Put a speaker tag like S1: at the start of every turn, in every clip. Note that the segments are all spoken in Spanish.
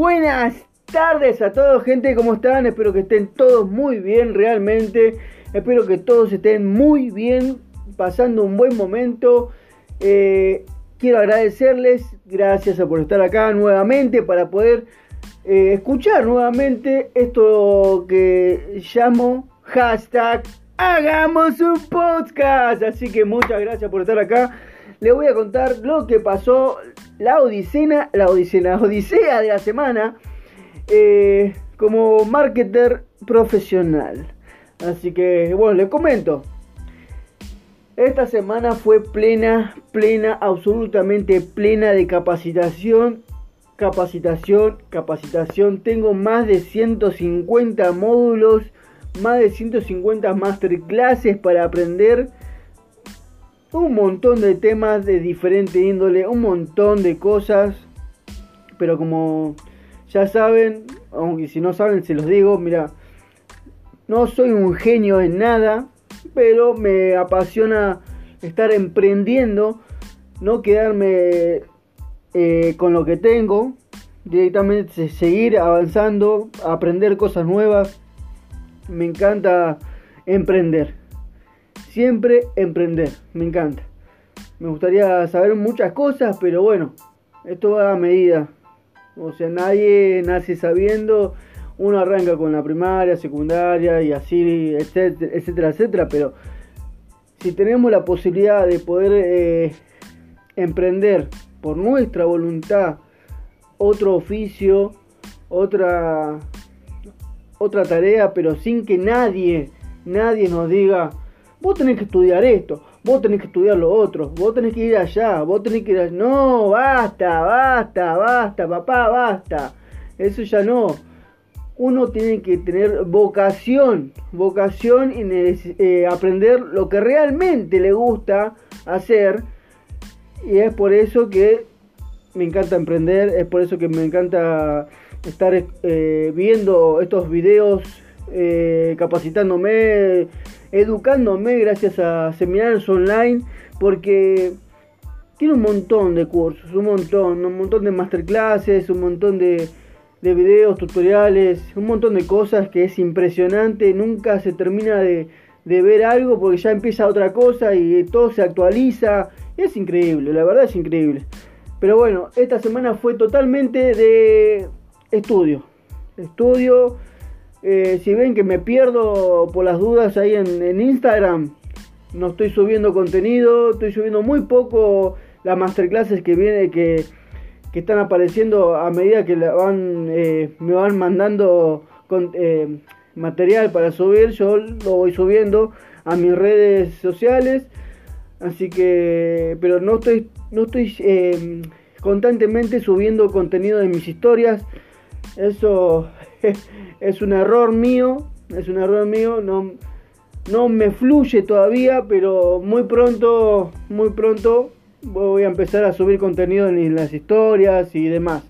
S1: buenas tardes a todos, gente, ¿cómo están? Espero que estén todos muy bien, realmente. Espero que todos estén muy bien, pasando un buen momento. Eh, quiero agradecerles, gracias por estar acá nuevamente para poder eh, escuchar nuevamente esto que llamo hashtag Hagamos un podcast. Así que muchas gracias por estar acá. Les voy a contar lo que pasó, la odisea, la odisea, odisea de la semana eh, como marketer profesional. Así que bueno, les comento. Esta semana fue plena, plena, absolutamente plena de capacitación, capacitación, capacitación. Tengo más de 150 módulos, más de 150 masterclasses para aprender un montón de temas de diferente índole, un montón de cosas. Pero como ya saben, aunque si no saben se los digo, mira, no soy un genio en nada, pero me apasiona estar emprendiendo, no quedarme eh, con lo que tengo, directamente seguir avanzando, aprender cosas nuevas. Me encanta emprender. Siempre emprender, me encanta. Me gustaría saber muchas cosas, pero bueno, esto va a medida. O sea, nadie nace sabiendo. Uno arranca con la primaria, secundaria y así, etcétera, etcétera, etcétera. Pero si tenemos la posibilidad de poder eh, emprender por nuestra voluntad otro oficio, otra, otra tarea, pero sin que nadie, nadie nos diga, vos tenés que estudiar esto, vos tenés que estudiar lo otro, vos tenés que ir allá, vos tenés que ir allá. No, basta, basta, basta, papá, basta. Eso ya no. Uno tiene que tener vocación, vocación y eh, aprender lo que realmente le gusta hacer. Y es por eso que me encanta emprender, es por eso que me encanta estar eh, viendo estos videos, eh, capacitándome educándome gracias a seminarios online porque tiene un montón de cursos, un montón, un montón de masterclasses, un montón de, de videos, tutoriales, un montón de cosas que es impresionante, nunca se termina de, de ver algo porque ya empieza otra cosa y todo se actualiza, es increíble, la verdad es increíble. Pero bueno, esta semana fue totalmente de estudio, estudio eh, si ven que me pierdo por las dudas ahí en, Instagram, no estoy subiendo contenido, estoy subiendo muy poco las masterclasses que viene que, están apareciendo a medida que van, eh, me van mandando eh, material para subir, yo lo voy subiendo a mis redes sociales, así que, pero no estoy, no estoy constantemente subiendo contenido de mis historias, eso es un error mío, es un error mío, no, no me fluye todavía, pero muy pronto, muy pronto voy a empezar a subir contenido en las historias y demás.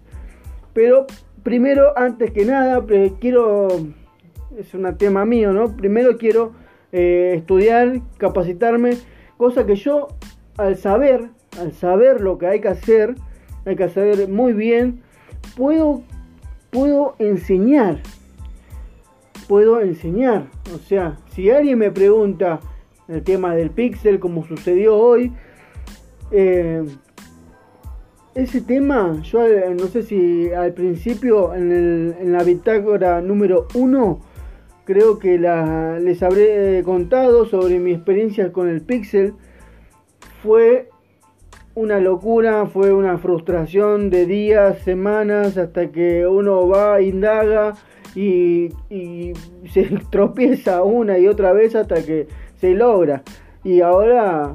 S1: Pero primero, antes que nada, quiero, es un tema mío, ¿no? Primero quiero eh, estudiar, capacitarme, cosa que yo al saber, al saber lo que hay que hacer, hay que saber muy bien, puedo, puedo enseñar, puedo enseñar. O sea, si alguien me pregunta el tema del pixel, como sucedió hoy, eh, ese tema, yo eh, no sé si al principio en, la bitácora número 1, creo que les habré contado sobre mi experiencia con el pixel. Fue una locura, fue una frustración de días, semanas, hasta que uno va, indaga y, se tropieza una y otra vez hasta que se logra. Y ahora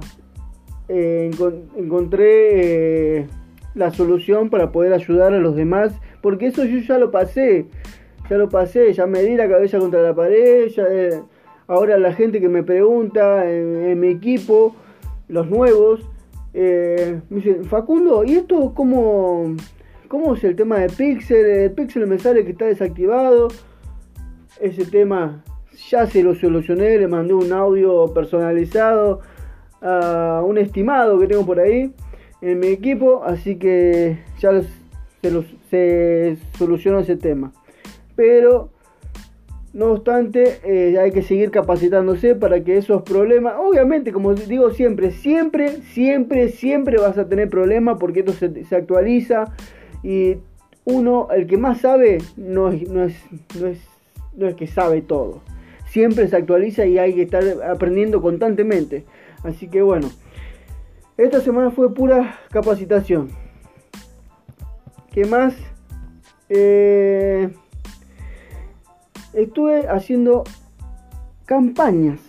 S1: eh, encontré eh, la solución para poder ayudar a los demás, porque eso yo ya lo pasé, ya lo pasé, ya me di la cabeza contra la pared, eh, ahora la gente que me pregunta en, mi equipo, los nuevos, me dicen, Facundo, ¿y esto cómo, ¿Cómo es el tema de Pixel? El Pixel me sale que está desactivado. Ese tema ya se lo solucioné, le mandé un audio personalizado a un estimado que tengo por ahí en mi equipo, así que ya se, solucionó ese tema. Pero no obstante, eh, hay que seguir capacitándose para que esos problemas, obviamente, como digo siempre, siempre, siempre, siempre vas a tener problemas porque esto se, actualiza y uno, el que más sabe, no es, no, es, no, es, no es que sabe todo. Siempre se actualiza y hay que estar aprendiendo constantemente. Así que bueno, esta semana fue pura capacitación. ¿Qué más? Eh, estuve haciendo campañas.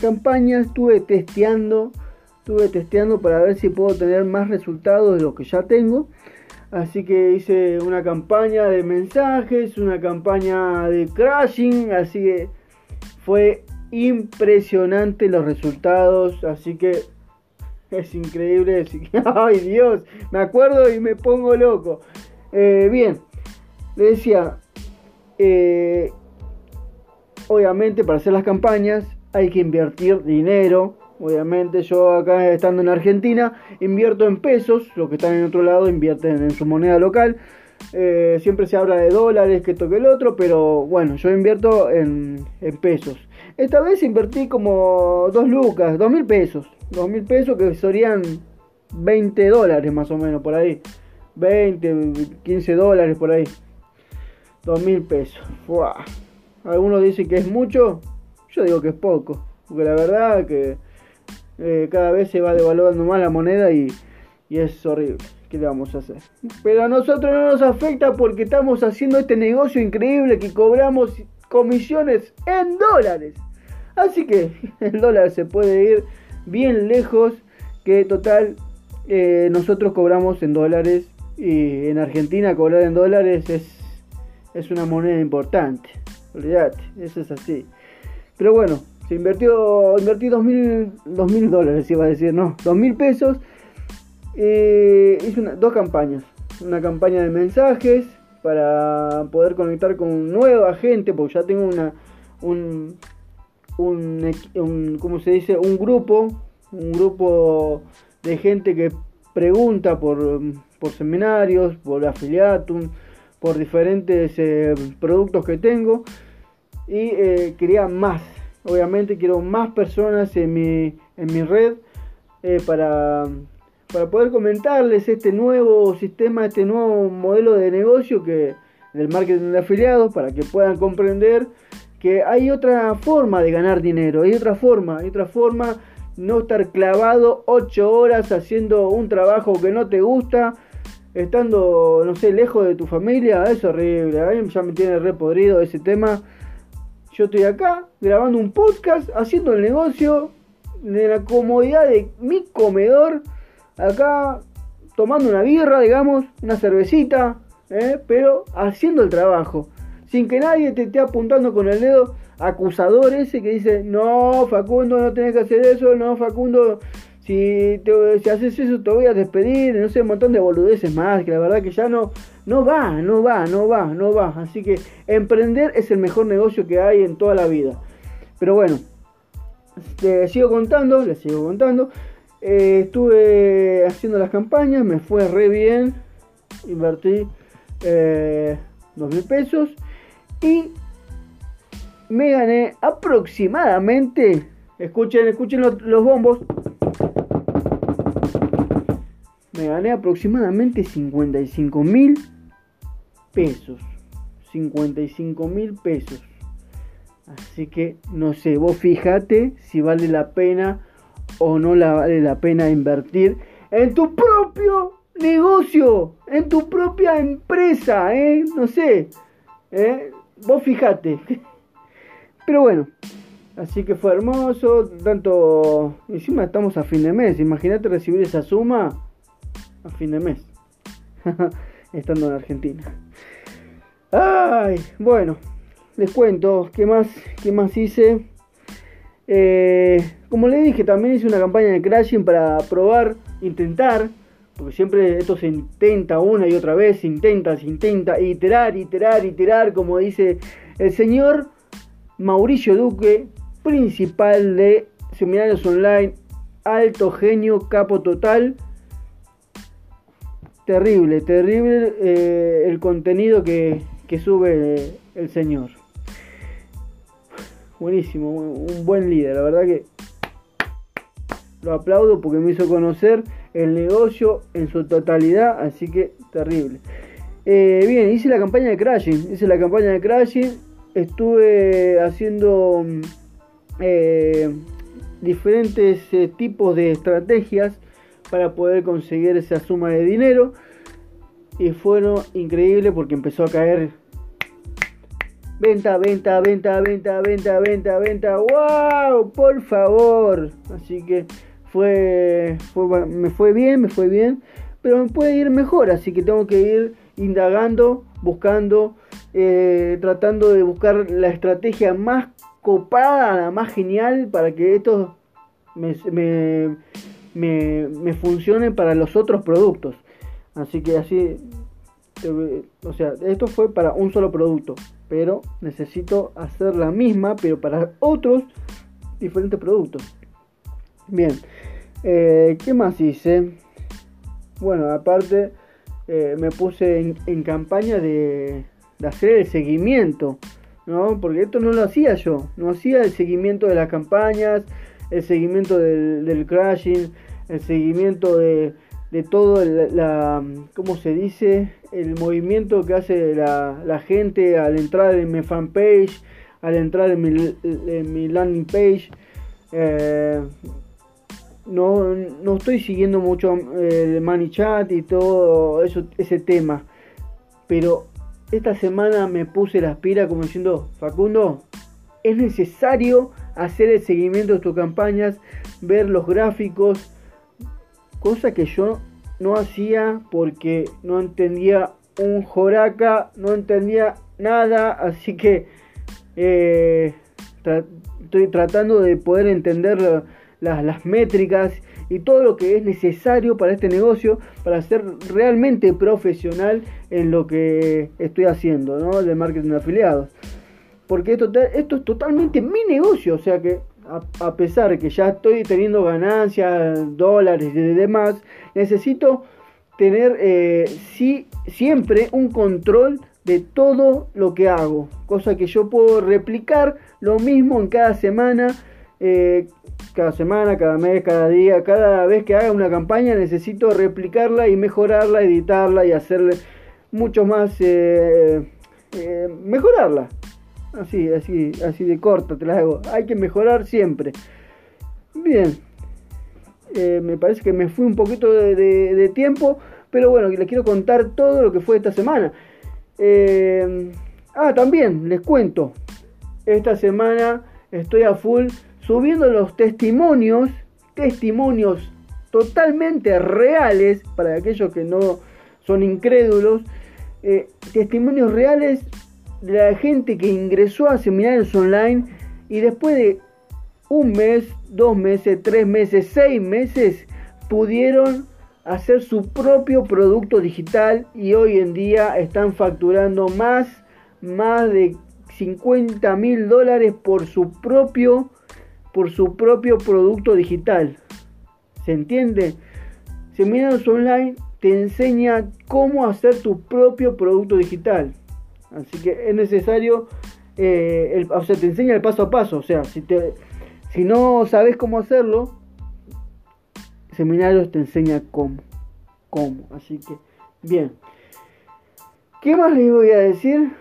S1: Campañas, estuve testeando, estuve testeando para ver si puedo tener más resultados de lo que ya tengo. Así que hice una campaña de mensajes, una campaña de crashing, así que fue impresionante los resultados, así que es increíble, ay Dios, me acuerdo y me pongo loco. Eh, bien, le decía, eh, obviamente para hacer las campañas hay que invertir dinero. Obviamente yo acá estando en Argentina invierto en pesos, los que están en otro lado invierten en su moneda local. Eh, siempre se habla de dólares, que toque el otro, pero bueno, yo invierto en, pesos. Esta vez invertí como 2 lucas, 2 mil pesos. 2 mil pesos que serían 20 dólares más o menos por ahí. 20, 15 dólares por ahí. 2 mil pesos. Algunos dicen que es mucho, yo digo que es poco. Porque la verdad que eh, cada vez se va devaluando más la moneda y, y es horrible. ¿Qué le vamos a hacer? Pero a nosotros no nos afecta porque estamos haciendo este negocio increíble que cobramos comisiones en dólares. Así que el dólar se puede ir bien lejos que total eh, nosotros cobramos en dólares y en Argentina cobrar en dólares es es una moneda importante. Olvídate, eso es así. Pero bueno, se invirtió, invertí dos mil, dos mil dólares, iba a decir, no, dos mil pesos. Eh, hice dos campañas. Una campaña de mensajes para poder conectar con nueva gente, porque ya tengo una, un, un, un ¿cómo se dice? Un grupo, un grupo de gente que pregunta por, por seminarios, por afiliatum por diferentes eh, productos que tengo y eh, quería más. Obviamente quiero más personas en mi, en mi red eh, para, para poder comentarles este nuevo sistema, este nuevo modelo de negocio que del marketing de afiliados para que puedan comprender que hay otra forma de ganar dinero, hay otra forma, hay otra forma no estar clavado 8 horas haciendo un trabajo que no te gusta estando, no sé, lejos de tu familia, es horrible. A mí ya me tiene re podrido ese tema. Yo estoy acá grabando un podcast, haciendo el negocio de la comodidad de mi comedor. Acá tomando una birra, digamos, una cervecita, ¿eh? pero haciendo el trabajo. Sin que nadie te esté apuntando con el dedo acusador ese que dice, no, Facundo, no tenés que hacer eso, no, Facundo, si, si haces eso te voy a despedir, no sé, un montón de boludeces más, que la verdad que ya no, no va, no va, no va, no va. Así que emprender es el mejor negocio que hay en toda la vida. Pero bueno, te sigo contando, les sigo contando. Eh, estuve haciendo las campañas, me fue re bien, invertí eh, mil pesos y me gané aproximadamente, escuchen, escuchen los bombos, me gané aproximadamente 55 mil pesos. 55 mil pesos. Así que no sé, vos fíjate si vale la pena o no la vale la pena invertir en tu propio negocio, en tu propia empresa, ¿eh? No sé, ¿eh? vos fíjate. Pero bueno, así que fue hermoso, tanto, encima estamos a fin de mes, imagínate recibir esa suma a fin de mes, estando en Argentina. Ay, bueno, les cuento qué más, qué más hice. Eh, como le dije, también hice una campaña de crashing para probar, intentar, porque siempre esto se intenta una y otra vez, intenta, se intenta, iterar, iterar, iterar, como dice el señor Mauricio Duque, principal de Seminarios Online, alto genio, capo total terrible, terrible eh, el contenido que, que sube el señor. Buenísimo, un buen líder, la verdad que lo aplaudo porque me hizo conocer el negocio en su totalidad, así que terrible. Eh, bien, hice la campaña de Crashing, hice la campaña de Crashing, estuve haciendo mm, eh, diferentes eh, tipos de estrategias para poder conseguir esa suma de dinero. Y fueron increíbles porque empezó a caer. Venta, venta, venta, venta, venta, venta, venta, wow, por favor, así que fue, me fue bien, me fue bien, pero me puede ir mejor, así que tengo que ir indagando, buscando, eh, tratando de buscar la estrategia más copada, la más genial para que esto me, me, me, funcione para los otros productos. Así que así, o sea, esto fue para un solo producto, pero necesito hacer la misma, pero para otros diferentes productos. Bien, eh, ¿qué más hice? Bueno, aparte eh, me puse en, campaña de, hacer el seguimiento, ¿no? Porque esto no lo hacía yo, no hacía el seguimiento de las campañas, el seguimiento del, crashing, el seguimiento de, todo, la, ¿cómo se dice? El movimiento que hace la, gente al entrar en mi fanpage, al entrar en mi, landing page. Eh, no, no estoy siguiendo mucho el Money Chat y todo eso, ese tema. Pero esta semana me puse la aspira como diciendo, Facundo, es necesario hacer el seguimiento de tus campañas, ver los gráficos, cosa que yo no hacía porque no entendía un joraca, no entendía nada, así que eh, estoy tratando de poder entenderlo las, métricas y todo lo que es necesario para este negocio para ser realmente profesional en lo que estoy haciendo, ¿no? De marketing de afiliados. Porque esto, esto es totalmente mi negocio, o sea que a, pesar de que ya estoy teniendo ganancias, dólares y demás, necesito tener eh, siempre un control de todo lo que hago, cosa que yo puedo replicar lo mismo en cada semana eh, cada semana, cada mes, cada día, cada vez que haga una campaña necesito replicarla y mejorarla, editarla y hacerle mucho más, eh, mejorarla. Así, así, así de corto te la hago. Hay que mejorar siempre. Bien, me parece que me fui un poquito de, tiempo, pero bueno, les quiero contar todo lo que fue esta semana. ah, también les cuento. Esta semana estoy a full subiendo los testimonios, testimonios totalmente reales para aquellos que no son incrédulos, eh, testimonios reales la gente que ingresó a seminarios online y después de un mes, dos meses, tres meses, seis meses, pudieron hacer su propio producto digital y hoy en día están facturando más, más de 50 mil dólares por su propio por su propio producto digital. ¿Se entiende? Seminarios Online te enseña cómo hacer tu propio producto digital. Así que es necesario, eh, o sea, te enseña el paso a paso. O sea, si, te, si no sabes cómo hacerlo, Seminarios te enseña cómo. Cómo. Así que, bien. ¿Qué más les voy a decir?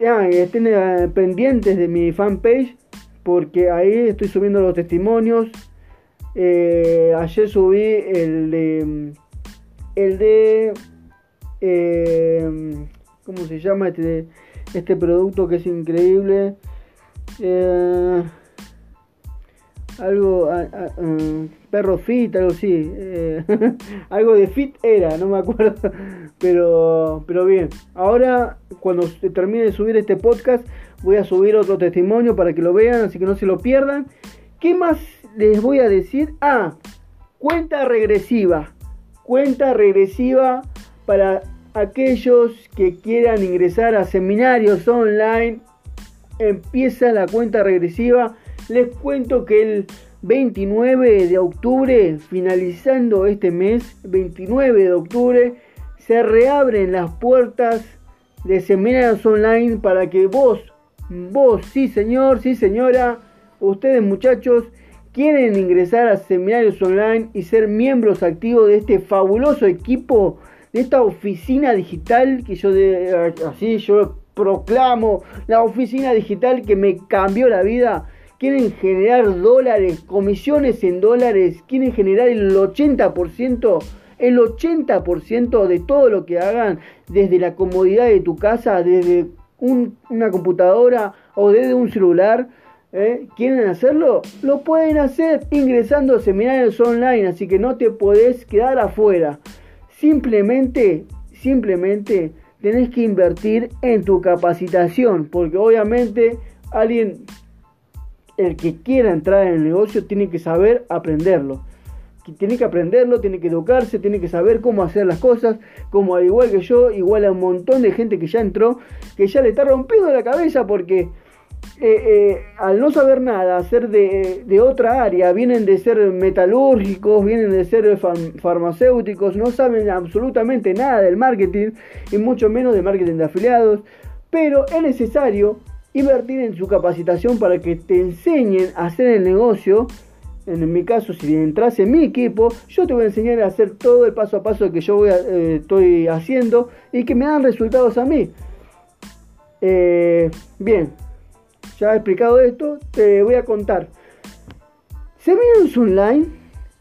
S1: Ya, estén eh, pendientes de mi fanpage porque ahí estoy subiendo los testimonios. Eh, ayer subí el de. El de. Eh, ¿Cómo se llama este, este producto que es increíble? Eh, algo. perro fit, algo así. algo de fit era, no me acuerdo. Pero, pero bien. Ahora, cuando termine de subir este podcast Voy a subir otro testimonio para que lo vean, así que no se lo pierdan. ¿Qué más les voy a decir? Ah, cuenta regresiva. Cuenta regresiva para aquellos que quieran ingresar a seminarios online. Empieza la cuenta regresiva. Les cuento que el 29 de octubre, finalizando este mes, 29 de octubre, se reabren las puertas de seminarios online para que vos, vos, sí señor, sí señora, ustedes muchachos, quieren ingresar a seminarios online y ser miembros activos de este fabuloso equipo, esta oficina digital que yo de, así yo proclamo, la oficina digital que me cambió la vida. Quieren generar dólares, comisiones en dólares, quieren generar el 80% el 80% de todo lo que hagan desde la comodidad de tu casa, desde una computadora o desde un celular, ¿eh? ¿quieren hacerlo? Lo pueden hacer ingresando a seminarios online, así que no te podés quedar afuera. Simplemente, simplemente tenés que invertir en tu capacitación, porque obviamente alguien, el que quiera entrar en el negocio, tiene que saber aprenderlo. Tiene que aprenderlo, tiene que educarse, tiene que saber cómo hacer las cosas, como al igual que yo, igual a un montón de gente que ya entró, que ya le está rompiendo la cabeza porque eh, eh, al no saber nada, hacer de, otra área, vienen de ser metalúrgicos, vienen de ser farmacéuticos, no saben absolutamente nada del marketing y mucho menos de marketing de afiliados, pero es necesario invertir en su capacitación para que te enseñen a hacer el negocio en mi caso, si entras en mi equipo, yo te voy a enseñar a hacer todo el paso a paso que yo voy eh, estoy haciendo y que me dan resultados a mí. Bien, ya he explicado esto, te voy a contar. Seminarios Online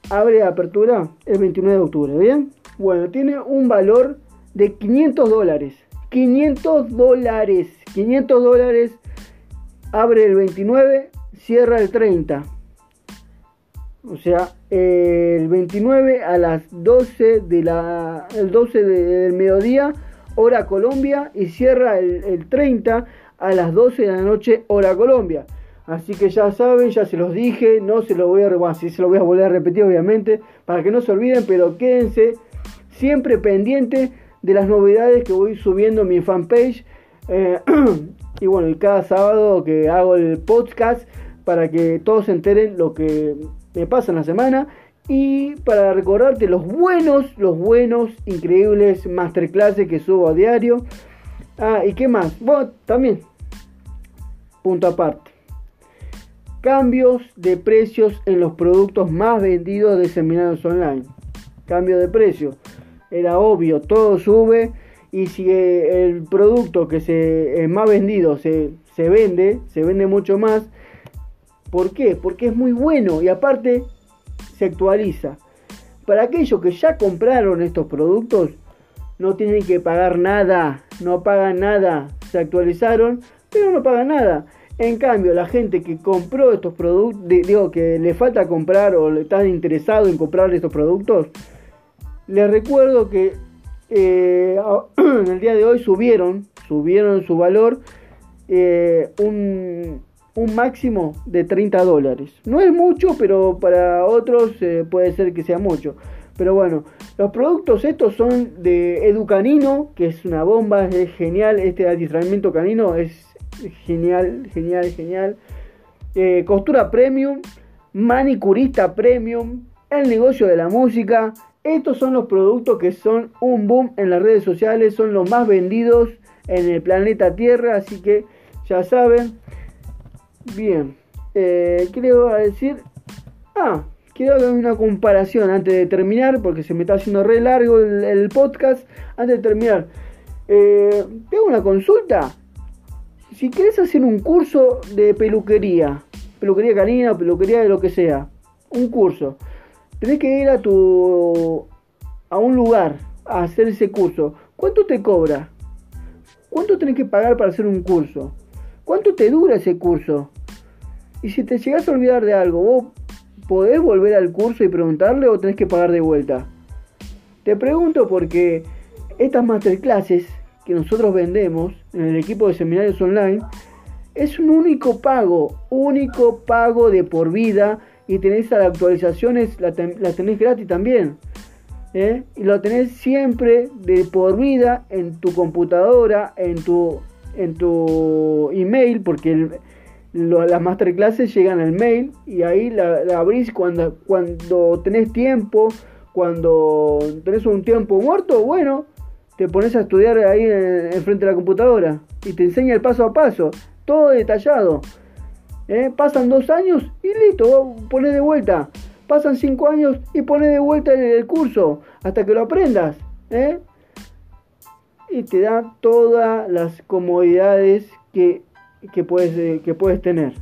S1: abre apertura el 29 de octubre, ¿bien? Bueno, tiene un valor de 500 dólares. 500 dólares. 500 dólares. Abre el 29, cierra el 30. O sea, el 29 a las 12 de la el 12 del mediodía, hora Colombia, y cierra el, 30 a las 12 de la noche, hora Colombia. Así que ya saben, ya se los dije, no se lo voy a, bueno, se lo voy a volver a repetir obviamente, para que no se olviden, pero quédense siempre pendientes de las novedades que voy subiendo en mi fanpage. Eh, y bueno, y cada sábado que hago el podcast para que todos se enteren lo que me pasa en la semana y para recordarte los buenos, los buenos, increíbles masterclasses que subo a diario. Ah, ¿y qué más? Bueno, también, punto aparte. Cambios de precios en los productos más vendidos de seminarios online. Cambio de precio. Era obvio, todo sube y si el producto que se es más vendido se, se vende, se vende mucho más, ¿Por qué? Porque es muy bueno y aparte se actualiza. Para aquellos que ya compraron estos productos, no tienen que pagar nada, no pagan nada, se actualizaron, pero no pagan nada. En cambio, la gente que compró estos productos, digo que le falta comprar o está interesado en comprar estos productos, les recuerdo que eh, el día de hoy subieron, subieron su valor eh, un, un máximo de 30 dólares. No es mucho, pero para otros eh, puede ser que sea mucho. Pero bueno, los productos estos son de Educanino, que es una bomba, es genial. Este adiestramiento canino es genial, genial, genial. Eh, costura premium, manicurista premium, el negocio de la música. Estos son los productos que son un boom en las redes sociales, son los más vendidos en el planeta Tierra, así que ya saben, Bien, eh, ¿qué le voy a decir? Ah, quiero hacer una comparación antes de terminar, porque se me está haciendo re largo el, podcast. Antes de terminar, eh, tengo una consulta. Si quieres hacer un curso de peluquería, peluquería canina, peluquería de lo que sea, un curso, tenés que ir a tu a un lugar a hacer ese curso. ¿Cuánto te cobra? ¿Cuánto tenés que pagar para hacer un curso? ¿Cuánto te dura ese curso? Y si te llegas a olvidar de algo, ¿vos podés volver al curso y preguntarle o tenés que pagar de vuelta? Te pregunto porque estas masterclasses que nosotros vendemos en el equipo de seminarios online es un único pago, único pago de por vida y tenés las actualizaciones, las tenés gratis también. ¿eh? Y lo tenés siempre de por vida en tu computadora, en tu, en tu email, porque el, las masterclasses llegan al mail y ahí la, abrís cuando, cuando tenés tiempo, cuando tenés un tiempo muerto, bueno, te pones a estudiar ahí en, frente de la computadora y te enseña el paso a paso, todo detallado. ¿Eh? Pasan dos años y listo, pones de vuelta. Pasan cinco años y pones de vuelta el, curso hasta que lo aprendas. ¿eh? Y te da todas las comodidades que, puedes, eh, que puedes tener.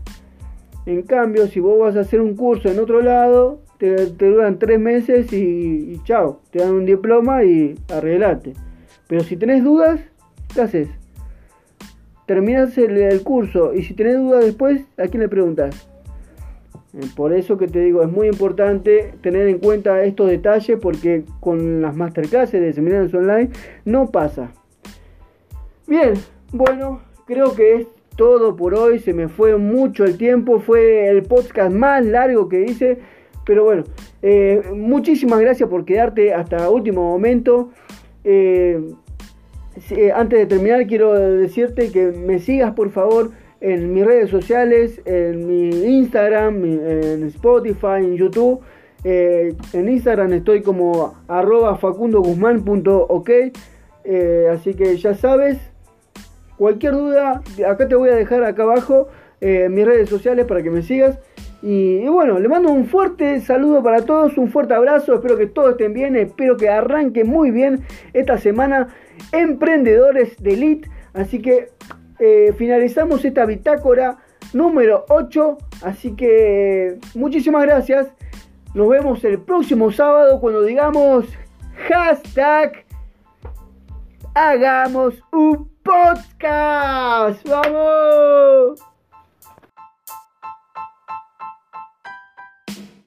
S1: En cambio, si vos vas a hacer un curso en otro lado, te, duran tres meses y, chao, te dan un diploma y arreglate. Pero si tenés dudas, ¿qué haces? Terminas el, curso y si tenés dudas después, ¿a quién le preguntas? Eh, por eso que te digo, es muy importante tener en cuenta estos detalles porque con las masterclasses de seminarios online no pasa. Bien, bueno, creo que es todo por hoy. Se me fue mucho el tiempo. Fue el podcast más largo que hice. Pero bueno, eh, muchísimas gracias por quedarte hasta último momento. Eh, eh, antes de terminar, quiero decirte que me sigas por favor en mis redes sociales, en mi Instagram, en Spotify, en YouTube. en Instagram estoy como arroba facundoguzman.ok. así que ya sabes, cualquier duda, acá te voy a dejar acá abajo mis redes sociales para que me sigas. Y, bueno, le mando un fuerte saludo para todos, un fuerte abrazo, espero que todos estén bien, espero que arranquen muy bien esta semana Emprendedores de Elite. Así que eh, finalizamos esta bitácora número 8, así que muchísimas gracias. Nos vemos el próximo sábado cuando digamos hashtag hagamos un podcast. ¡Vamos!